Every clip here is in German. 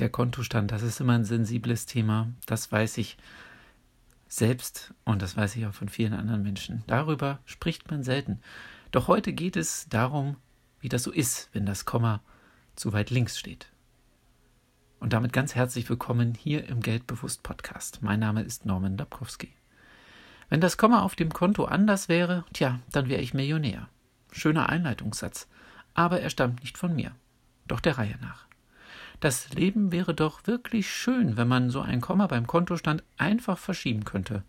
der Kontostand, das ist immer ein sensibles Thema. Das weiß ich selbst und das weiß ich auch von vielen anderen Menschen. Darüber spricht man selten. Doch heute geht es darum, wie das so ist, wenn das Komma zu weit links steht. Und damit ganz herzlich willkommen hier im Geldbewusst Podcast. Mein Name ist Norman Dabkowski. Wenn das Komma auf dem Konto anders wäre, tja, dann wäre ich Millionär. Schöner Einleitungssatz, aber er stammt nicht von mir. Doch der Reihe nach. Das Leben wäre doch wirklich schön, wenn man so ein Komma beim Kontostand einfach verschieben könnte.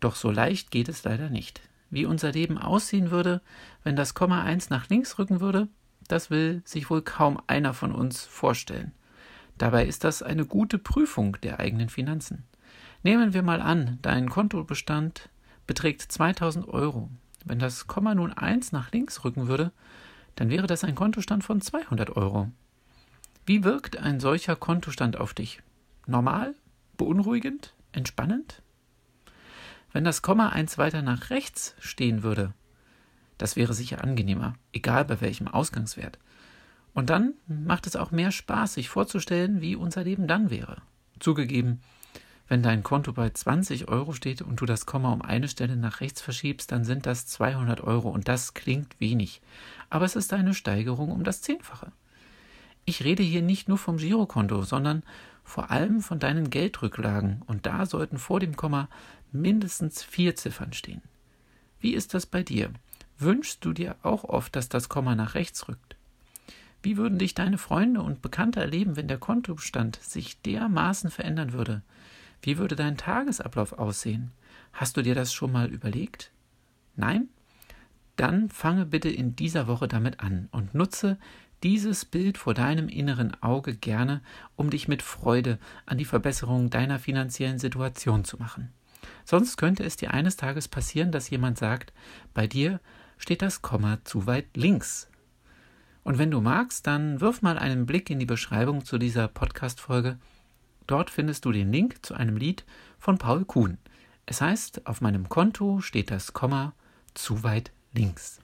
Doch so leicht geht es leider nicht. Wie unser Leben aussehen würde, wenn das Komma eins nach links rücken würde, das will sich wohl kaum einer von uns vorstellen. Dabei ist das eine gute Prüfung der eigenen Finanzen. Nehmen wir mal an, dein Kontobestand beträgt 2000 Euro. Wenn das Komma nun eins nach links rücken würde, dann wäre das ein Kontostand von 200 Euro. Wie wirkt ein solcher Kontostand auf dich? Normal? Beunruhigend? Entspannend? Wenn das Komma eins weiter nach rechts stehen würde, das wäre sicher angenehmer, egal bei welchem Ausgangswert. Und dann macht es auch mehr Spaß, sich vorzustellen, wie unser Leben dann wäre. Zugegeben, wenn dein Konto bei 20 Euro steht und du das Komma um eine Stelle nach rechts verschiebst, dann sind das 200 Euro und das klingt wenig. Aber es ist eine Steigerung um das Zehnfache. Ich rede hier nicht nur vom Girokonto, sondern vor allem von deinen Geldrücklagen und da sollten vor dem Komma mindestens vier Ziffern stehen. Wie ist das bei dir? Wünschst du dir auch oft, dass das Komma nach rechts rückt? Wie würden dich deine Freunde und Bekannte erleben, wenn der Kontostand sich dermaßen verändern würde? Wie würde dein Tagesablauf aussehen? Hast du dir das schon mal überlegt? Nein? Dann fange bitte in dieser Woche damit an und nutze dieses Bild vor deinem inneren Auge gerne, um dich mit Freude an die Verbesserung deiner finanziellen Situation zu machen. Sonst könnte es dir eines Tages passieren, dass jemand sagt, bei dir steht das Komma zu weit links. Und wenn du magst, dann wirf mal einen Blick in die Beschreibung zu dieser Podcast-Folge. Dort findest du den Link zu einem Lied von Paul Kuhn. Es heißt, auf meinem Konto steht das Komma zu weit links.